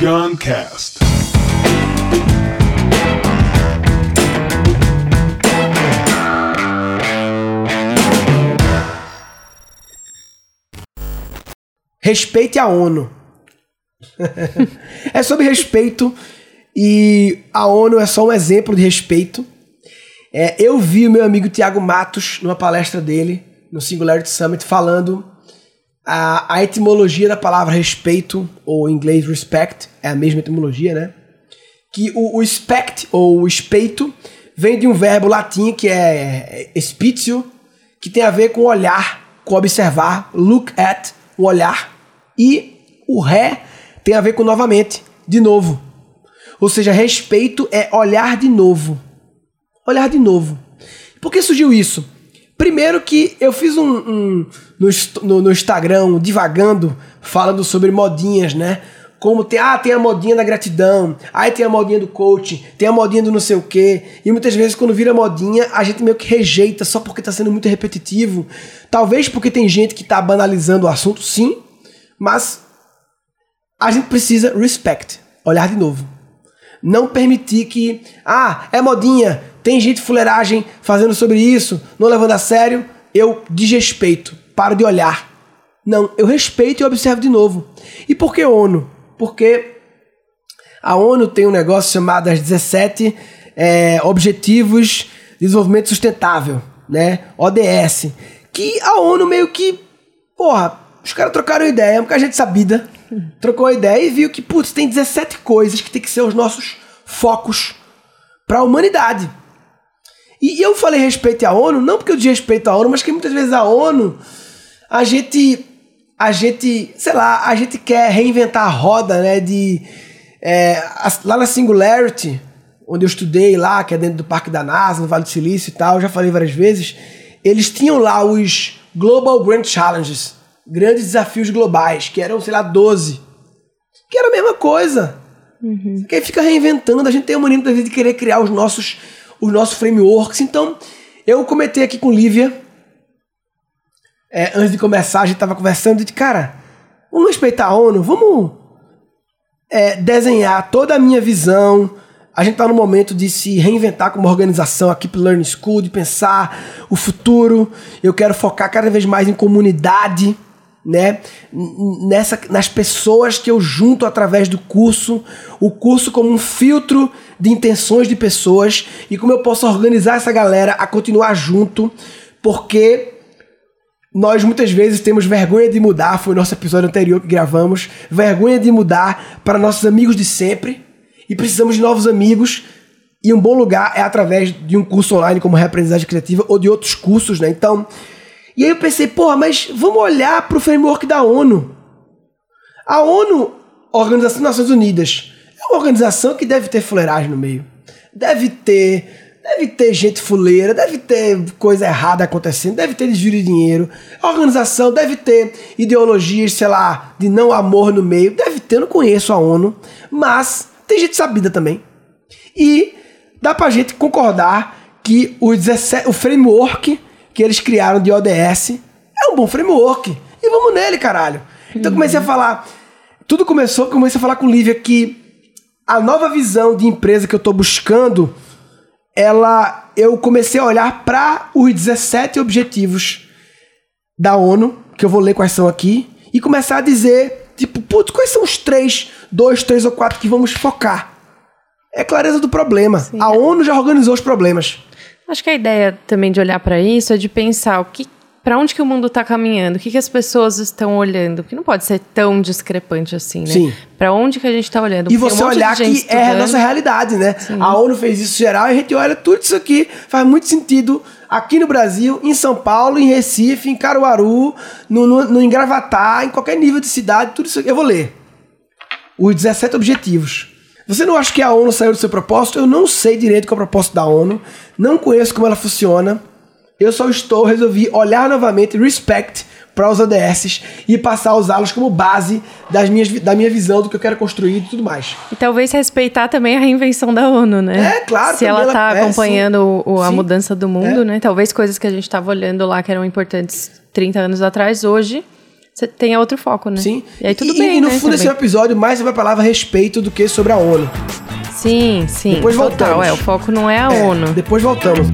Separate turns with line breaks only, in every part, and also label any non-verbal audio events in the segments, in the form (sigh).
Beyond Cast.
Respeite a ONU. (laughs) é sobre respeito e a ONU é só um exemplo de respeito. É, eu vi o meu amigo Tiago Matos numa palestra dele no Singularity Summit falando a, a etimologia da palavra respeito, ou em inglês respect, é a mesma etimologia, né? Que o, o spect, ou o espeito, vem de um verbo latim que é spitio, que tem a ver com olhar, com observar, look at, o olhar. E o ré tem a ver com novamente, de novo. Ou seja, respeito é olhar de novo. Olhar de novo. Por que surgiu isso? Primeiro que eu fiz um, um no, no, no, Instagram, divagando, falando sobre modinhas, né? Como tem, ah, tem a modinha da gratidão, aí tem a modinha do coaching, tem a modinha do não sei o quê. E muitas vezes quando vira modinha, a gente meio que rejeita só porque tá sendo muito repetitivo. Talvez porque tem gente que tá banalizando o assunto, sim, mas a gente precisa respect, olhar de novo. Não permitir que, ah, é modinha, tem gente fuleiragem fazendo sobre isso, não levando a sério, eu desrespeito, paro de olhar. Não, eu respeito e observo de novo. E por que ONU? Porque a ONU tem um negócio chamado as 17 é, Objetivos de Desenvolvimento Sustentável, né? ODS. Que a ONU meio que, porra, os caras trocaram ideia, porque a gente sabida, trocou a ideia e viu que, putz, tem 17 coisas que tem que ser os nossos focos para a humanidade. E eu falei respeito à ONU, não porque eu desrespeito a ONU, mas que muitas vezes a ONU, a gente, a gente, sei lá, a gente quer reinventar a roda, né? De, é, lá na Singularity, onde eu estudei lá, que é dentro do Parque da NASA, no Vale do Silício e tal, já falei várias vezes, eles tinham lá os Global Grand Challenges, grandes desafios globais, que eram, sei lá, 12. Que era a mesma coisa. Uhum. Que aí fica reinventando, a gente tem uma mania de querer criar os nossos os nossos frameworks. Então, eu comentei aqui com Lívia, é, antes de começar, a gente estava conversando de cara, vamos respeitar a ONU, vamos é, desenhar toda a minha visão. A gente está no momento de se reinventar como organização aqui para Learning School, de pensar o futuro. Eu quero focar cada vez mais em comunidade né, nessa, nas pessoas que eu junto através do curso, o curso como um filtro de intenções de pessoas e como eu posso organizar essa galera a continuar junto, porque nós muitas vezes temos vergonha de mudar, foi o nosso episódio anterior que gravamos, vergonha de mudar para nossos amigos de sempre e precisamos de novos amigos. E um bom lugar é através de um curso online como Reaprendizagem Criativa ou de outros cursos, né? Então, e aí eu pensei, porra, mas vamos olhar para o framework da ONU. A ONU, Organização das Nações Unidas, uma organização que deve ter fuleiragem no meio. Deve ter, deve ter gente fuleira, deve ter coisa errada acontecendo, deve ter desvio de dinheiro. A organização deve ter ideologias, sei lá, de não amor no meio. Deve ter, eu não conheço a ONU, mas tem gente sabida também. E dá pra gente concordar que o, 17, o framework que eles criaram de ODS é um bom framework. E vamos nele, caralho. Então comecei a falar. Tudo começou, comecei a falar com Lívia que a nova visão de empresa que eu estou buscando, ela eu comecei a olhar para os 17 objetivos da ONU, que eu vou ler quais são aqui, e começar a dizer, tipo, putz, quais são os três, dois, três ou quatro que vamos focar? É clareza do problema. Sim. A ONU já organizou os problemas.
Acho que a ideia também de olhar para isso é de pensar o que para onde que o mundo está caminhando? O que, que as pessoas estão olhando? Porque não pode ser tão discrepante assim, né? Sim. Para onde que a gente está olhando?
E você um olhar que estudando. é a nossa realidade, né? Sim. A ONU fez isso geral e a gente olha tudo isso aqui. Faz muito sentido aqui no Brasil, em São Paulo, em Recife, em Caruaru, no, no, no em qualquer nível de cidade, tudo isso aqui. Eu vou ler. Os 17 objetivos você não acha que a ONU saiu do seu propósito? Eu não sei direito qual é o propósito da ONU, não conheço como ela funciona. Eu só estou, resolvi olhar novamente Respect para os ODS e passar a usá-los como base das minhas, da minha visão do que eu quero construir e tudo mais.
E talvez respeitar também a reinvenção da ONU, né?
É, claro.
Se ela está é, acompanhando o, a sim. mudança do mundo, é. né? Talvez coisas que a gente estava olhando lá que eram importantes 30 anos atrás, hoje você tenha outro foco, né?
Sim.
E aí tudo
e,
bem,
E no
né,
fundo, esse é episódio mais sobre a palavra respeito do que sobre a ONU.
Sim, sim.
Depois
total,
voltamos.
É, o foco não é a
É,
ONU.
Depois voltamos.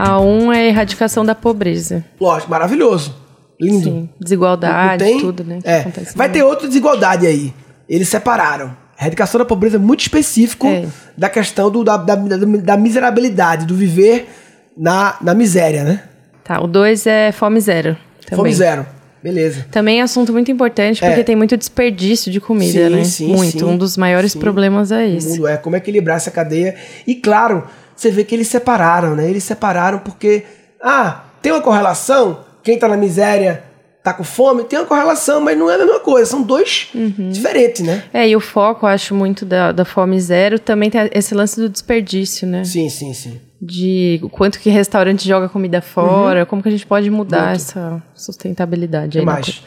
A 1 é a erradicação da pobreza.
Lógico, maravilhoso. Lindo.
Sim. Desigualdade,
tem?
tudo, né?
É. Vai ter outra desigualdade aí. Eles separaram. A erradicação da pobreza é muito específico
É.
da questão do, da, da, da, da miserabilidade, do viver na, na miséria, né?
Tá, o 2 é fome zero. Também.
Fome zero. Beleza.
Também é assunto muito importante porque
É.
tem muito desperdício de comida,
Sim,
né?
sim,
muito.
sim.
um dos maiores
Sim.
problemas é
O
esse.
mundo é como equilibrar essa cadeia. E claro, você vê que eles separaram, né? Eles separaram porque, ah, tem uma correlação. Quem tá na miséria tá com fome, tem uma correlação, mas não é a mesma coisa. São dois
Uhum.
diferentes, né?
É, e o foco, acho, muito da, da fome zero também tem esse lance do desperdício, né?
Sim, sim, sim.
De quanto que restaurante joga comida fora, como que a gente pode mudar
Uhum. Muito.
essa sustentabilidade aí.
que mais?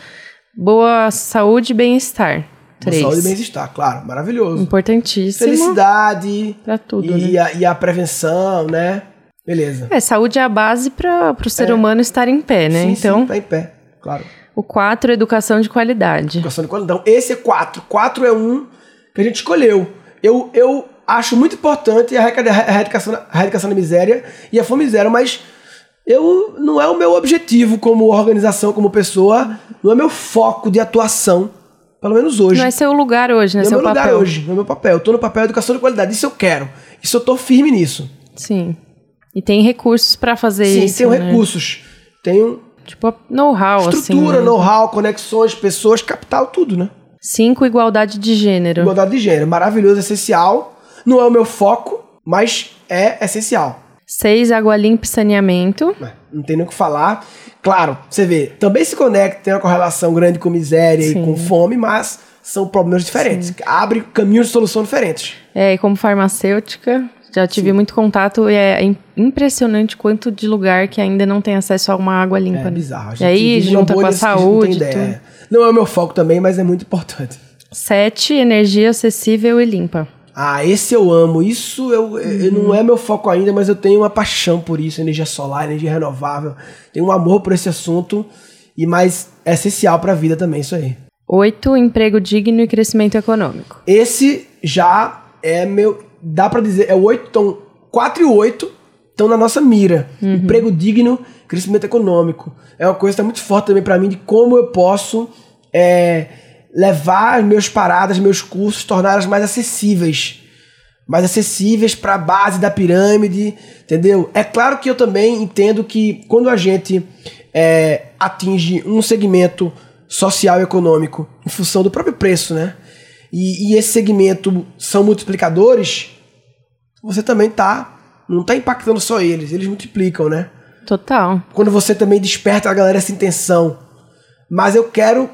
Boa saúde e bem-estar. Três.
Saúde e bem-estar, claro. Maravilhoso.
Importantíssimo
Felicidade.
pra tudo,
e,
né?
a, e a prevenção, né? Beleza.
É, saúde é a base para o ser humano estar em pé, né?
Sim,
então,
sim, tá em pé, claro.
o 4, educação de qualidade.
Educação de qualidade. Então, esse é quatro. Quatro é um que a gente escolheu. Eu, eu acho muito importante a erradica- a erradicação, a erradicação da miséria e a fome zero, mas eu não é o meu objetivo como organização, como pessoa, não é meu foco de atuação, pelo menos hoje.
Não é seu lugar hoje, né?
Não é
seu
meu lugar
papel.
hoje, não é meu papel. Eu tô no papel de educação de qualidade, isso eu quero. Isso eu tô firme nisso.
Sim. E tem recursos para fazer
Sim,
isso.
tenho
né?
recursos. Tenho
Tipo, know-how, assim.
estrutura,
né?
know-how, conexões, pessoas, capital, tudo, né?
Cinco, igualdade de gênero.
Igualdade de gênero, maravilhoso, essencial. Não é o meu foco, mas é essencial.
Seis, água limpa e saneamento.
Ué, Não tem nem o que falar. Claro, você vê, também se conecta, tem uma correlação grande com miséria
Sim.
e com fome, mas são problemas diferentes. Abre caminhos de solução diferentes.
É, e como farmacêutica, já tive muito contato e é im- impressionante quanto de lugar que ainda não tem acesso a uma água limpa.
É bizarro. A gente
E aí, junta com a
não
saúde. tudo.
Não é o meu foco também, mas é muito importante.
Sete, energia acessível e limpa.
Ah, esse eu amo. Isso eu, eu- não é meu foco ainda, mas eu tenho uma paixão por isso. Energia solar, energia renovável. Tenho um amor por esse assunto. E mais é essencial para a vida também, isso aí.
Oito, emprego digno e crescimento econômico.
Esse já é meu. Dá pra dizer, é o 8, então 4 e 8 estão na nossa mira. Emprego digno, crescimento econômico. É uma coisa que tá muito forte também pra mim de como eu posso é, levar meus paradas, meus cursos, torná-las mais acessíveis. Mais acessíveis para a base da pirâmide, entendeu? É claro que eu também entendo que quando a gente é, atinge um segmento social e econômico em função do próprio preço, né? E, e esse segmento são multiplicadores, você também tá. Não tá impactando só eles, eles multiplicam, né?
Total.
Quando você também desperta a galera essa intenção. Mas eu quero,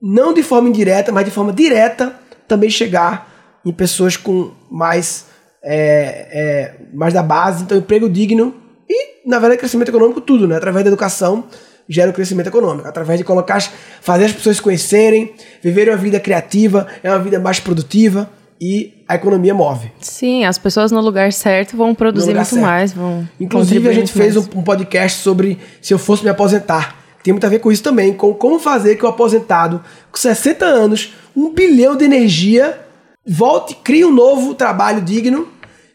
não de forma indireta, mas de forma direta, também chegar em pessoas com mais, é, é, mais da base, então emprego digno e, na verdade, crescimento econômico, tudo, né? Através da educação gera o crescimento econômico. Através de colocar, as- fazer as pessoas se conhecerem, viverem uma vida criativa, é uma vida mais produtiva e a economia move.
Sim, as pessoas no lugar certo vão produzir muito
certo.
mais, vão.
Inclusive, a gente fez
mais.
um, um podcast sobre se eu fosse me aposentar. Tem muito a ver com isso também, com como fazer que o aposentado, com 60 anos, um bilhão de energia, volte, crie um novo trabalho digno,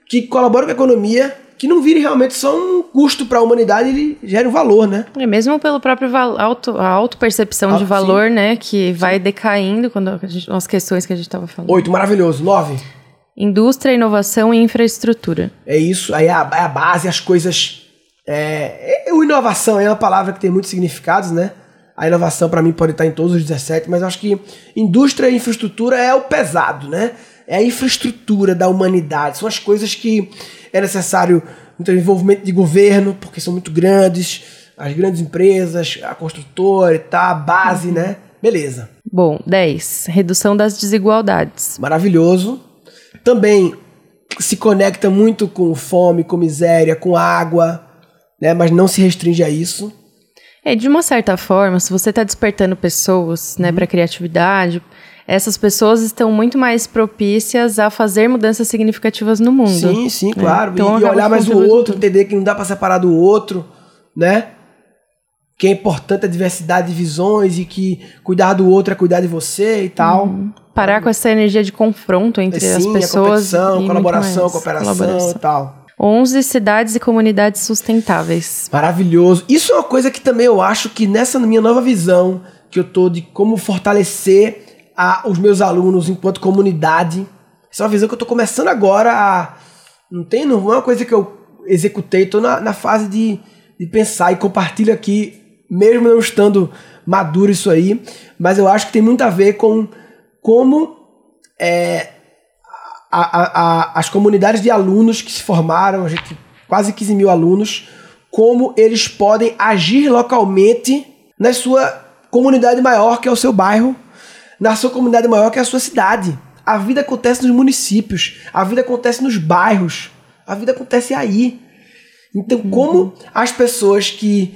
que colabore com a economia, que não vire realmente só um custo para a humanidade, ele gere um valor, né?
É mesmo pelo próprio auto, a autopercepção
Auto-
de valor, né? Que vai decaindo quando gente- as questões que a gente estava falando.
Oito, maravilhoso. Nove,
Indústria, inovação e infraestrutura.
é isso, aí é a, é a base, as coisas. É, é- o inovação é uma palavra que tem muitos significados, né? A inovação, para mim, pode estar em todos os 17, mas acho que indústria e infraestrutura é o pesado, né? É a infraestrutura da humanidade. São as coisas que é necessário muito envolvimento de governo, porque são muito grandes, as grandes empresas, a construtora e tal, a base, né? Beleza.
Bom, 10. Redução das desigualdades.
maravilhoso. Também se conecta muito com fome, com miséria, com água, né? Mas não se restringe a isso.
É, de uma certa forma, se você está despertando pessoas,
Uhum.
né, para criatividade, essas pessoas estão muito mais propícias a fazer mudanças significativas no mundo.
Sim, sim, claro.
Então,
e, e olhar mais o outro, entender que não dá pra separar do outro, né? que é importante a diversidade de visões e que cuidar do outro é cuidar de você e tal. Uhum.
Parar com essa energia de confronto entre é, sim, as pessoas.
A competição, colaboração, cooperação colaboração. e tal.
11 cidades e comunidades sustentáveis.
Maravilhoso. Isso é uma coisa que também eu acho que nessa minha nova visão que eu tô de como fortalecer a, os meus alunos enquanto comunidade. Essa é uma visão que eu tô começando agora a. Não tem, não é uma coisa que eu executei, tô na, na fase de, de pensar e compartilho aqui, mesmo não estando maduro isso aí, mas eu acho que tem muito a ver com como é, a, a, as comunidades de alunos que se formaram, a gente, quase 15 mil alunos, como eles podem agir localmente na sua comunidade maior, que é o seu bairro, na sua comunidade maior, que é a sua cidade. A vida acontece nos municípios, a vida acontece nos bairros, a vida acontece aí. Então, uhum. como as pessoas que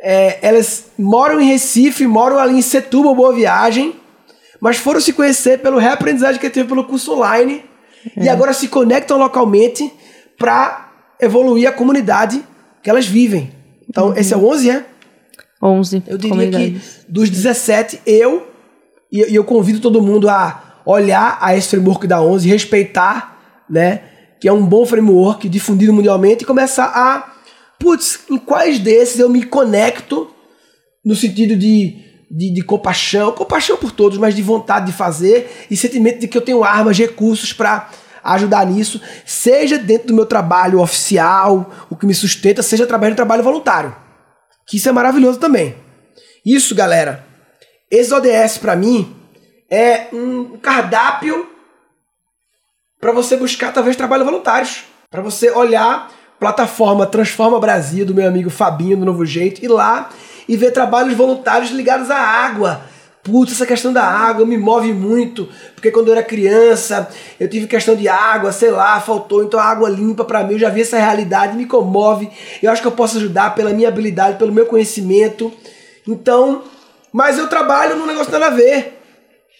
é, elas moram em Recife, moram ali em Setúbal, Boa Viagem, mas foram se conhecer pelo reaprendizagem que teve pelo curso online e é. agora se conectam localmente para evoluir a comunidade que elas vivem. Então, uhum. esse é o 11, é?
11.
Eu diria que dos 17, eu, e, e eu convido todo mundo a olhar a esse framework da 11, respeitar, né? Que é um bom framework difundido mundialmente e começar a. Putz, em quais desses eu me conecto no sentido de, de, de compaixão, compaixão por todos, mas de vontade de fazer e sentimento de que eu tenho armas, recursos para ajudar nisso, seja dentro do meu trabalho oficial, o que me sustenta, seja através do trabalho voluntário. Que isso é maravilhoso também. Isso, galera, esse ODS para mim é um cardápio para você buscar talvez trabalho voluntários, para você olhar plataforma Transforma Brasil do meu amigo Fabinho do Novo Jeito e lá e ver trabalhos voluntários ligados à água, Putz, essa questão da água me move muito, porque quando eu era criança, eu tive questão de água, sei lá, faltou, então a água limpa para mim, eu já vi essa realidade, me comove. Eu acho que eu posso ajudar pela minha habilidade, pelo meu conhecimento. Então, mas eu trabalho num negócio nada a ver.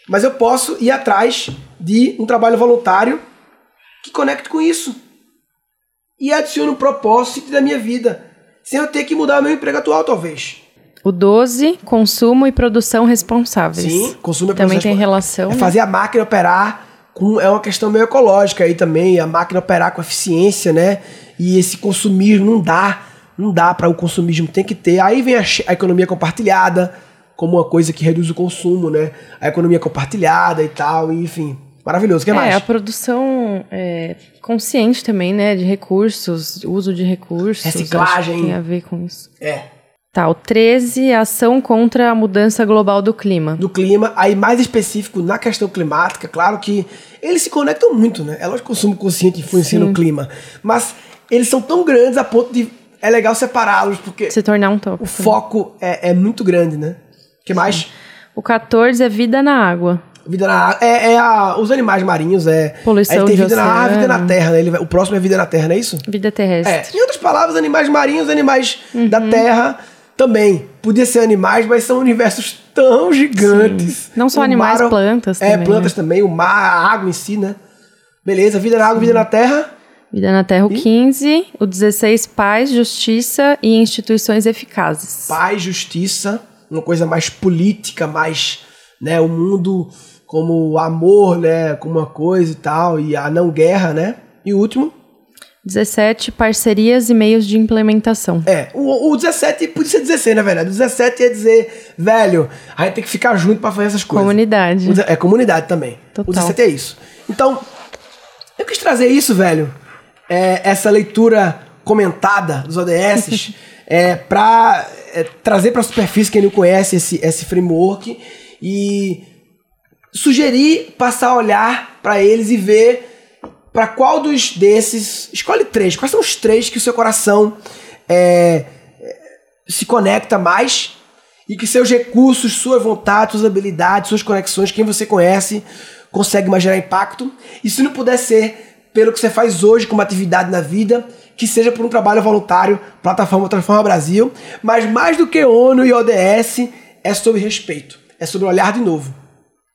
Mas eu posso ir atrás de um trabalho voluntário que conecte com isso. E adicione um propósito da minha vida, sem eu ter que mudar meu emprego atual, talvez.
O 12, consumo e produção responsáveis.
Sim, consumo e
produção Também tem relação.
É fazer a máquina operar com. É uma questão meio ecológica aí também, a máquina operar com eficiência, né? E esse consumismo não dá. Não dá para o consumismo, tem que ter. Aí vem a, a economia compartilhada, como uma coisa que reduz o consumo, né? A economia compartilhada e tal, enfim. Maravilhoso, o que
é,
mais?
É, a produção é, consciente também, né? De recursos, uso de recursos.
Reciclagem.
Tem a ver com isso.
É.
Tá, o 13, ação contra a mudança global do clima.
Do clima, aí mais específico na questão climática, claro que eles se conectam muito, né? É lógico que o consumo consciente influencia Sim. no clima, mas eles são tão grandes a ponto de é legal separá-los, porque
se tornar um tópico.
O foco é, é muito grande, né? O que mais? Sim.
O 14 é vida na água.
Vida na água. É, é a, os animais marinhos, é.
Poluição
aí tem vida
na
água, vida na terra, né? Ele, o próximo é vida na terra, não é isso?
Vida terrestre.
É. Em outras palavras, animais marinhos, animais uhum. da terra também. Podia ser animais, mas são universos tão gigantes. Sim.
Não só o animais, mar, plantas
é,
também.
É, plantas né? também, o mar, a água em si, né? Beleza, vida na água, Sim. vida na terra.
Vida na Terra, o e? 15. O 16, paz, justiça e instituições eficazes.
Paz, justiça, uma coisa mais política, mais, né, o mundo como amor, né, como uma coisa e tal, e a não guerra, né? E o último,
17, parcerias e meios de implementação.
É, o, o 17 podia ser 16, na verdade. O 17 ia dizer, velho, a gente tem que ficar junto para fazer essas coisas.
Comunidade.
O, é, comunidade também. Total. O 17 é isso. Então, eu quis trazer isso, velho, é, essa leitura comentada dos ODS, (laughs) é, para é, trazer para a superfície quem não conhece esse, esse framework e sugerir passar a olhar para eles e ver para qual dos desses. Escolhe três. Quais são os três que o seu coração é, se conecta mais e que seus recursos, sua vontade, suas habilidades, suas conexões, quem você conhece, consegue mais gerar impacto. E se não puder ser pelo que você faz hoje como atividade na vida, que seja por um trabalho voluntário, plataforma Transforma Brasil, mas mais do que ONU e ODS, é sobre respeito, é sobre olhar de novo.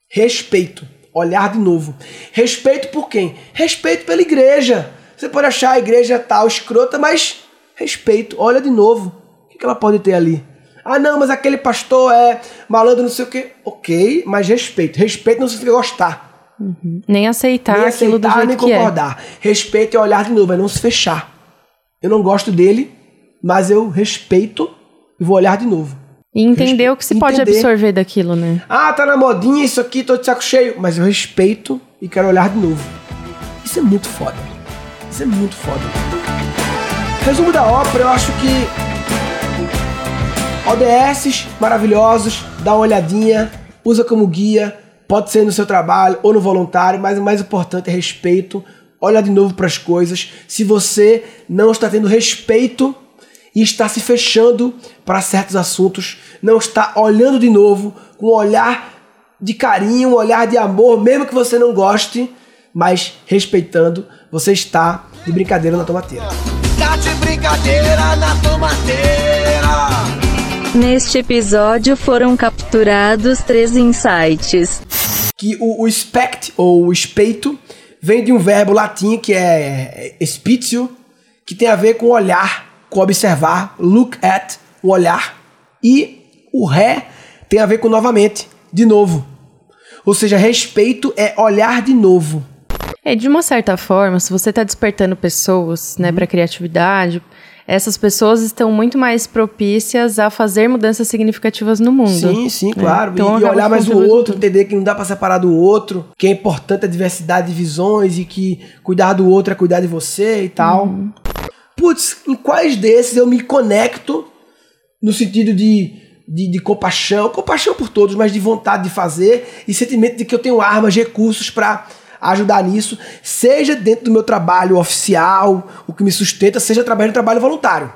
Respeito olhar de novo. Respeito por quem? Respeito pela igreja. Você pode achar a igreja tal escrota, mas respeito, olha de novo. O que ela pode ter ali? Ah, não, mas aquele pastor é malandro, não sei o quê. Ok, mas respeito. Respeito não significa gostar.
Uhum. Nem aceitar nem aquilo aceitar, do jeito nem é. concordar.
É. Respeito é olhar de novo, é não se fechar. Eu não gosto dele, mas eu respeito e vou olhar de novo.
E entender o que se entender. pode absorver daquilo, né?
Ah, tá na modinha isso aqui, tô de saco cheio. Mas eu respeito e quero olhar de novo. Isso é muito foda. Isso é muito foda. Resumo da ópera, eu acho que ODS maravilhosos, dá uma olhadinha, usa como guia, pode ser no seu trabalho ou no voluntário, mas o mais importante é respeito. Olha de novo para as coisas. Se você não está tendo respeito e está se fechando para certos assuntos, não está olhando de novo com um olhar de carinho, um olhar de amor, mesmo que você não goste, mas respeitando, você está de brincadeira na tomateira. Tá de brincadeira na tomateira.
Neste episódio foram capturados três insights.
Que o, o spect, ou o espeito, vem de um verbo latim que é, é spitio, que tem a ver com olhar, com observar, look at, o olhar. E o ré tem a ver com novamente, de novo. Ou seja, respeito é olhar de novo.
É, de uma certa forma, se você está despertando pessoas né, uhum. para criatividade, essas pessoas estão muito mais propícias a fazer mudanças significativas no mundo.
Sim, sim, né? claro. Então, e, e olhar mais o outro, entender que não dá para separar do outro, que é importante a diversidade de visões e que cuidar do outro é cuidar de você e tal. Uhum. Putz, em quais desses eu me conecto no sentido de de, de, compaixão, compaixão por todos, mas de vontade de fazer e sentimento de que eu tenho armas, recursos para ajudar nisso, seja dentro do meu trabalho oficial, o que me sustenta, seja através do trabalho voluntário.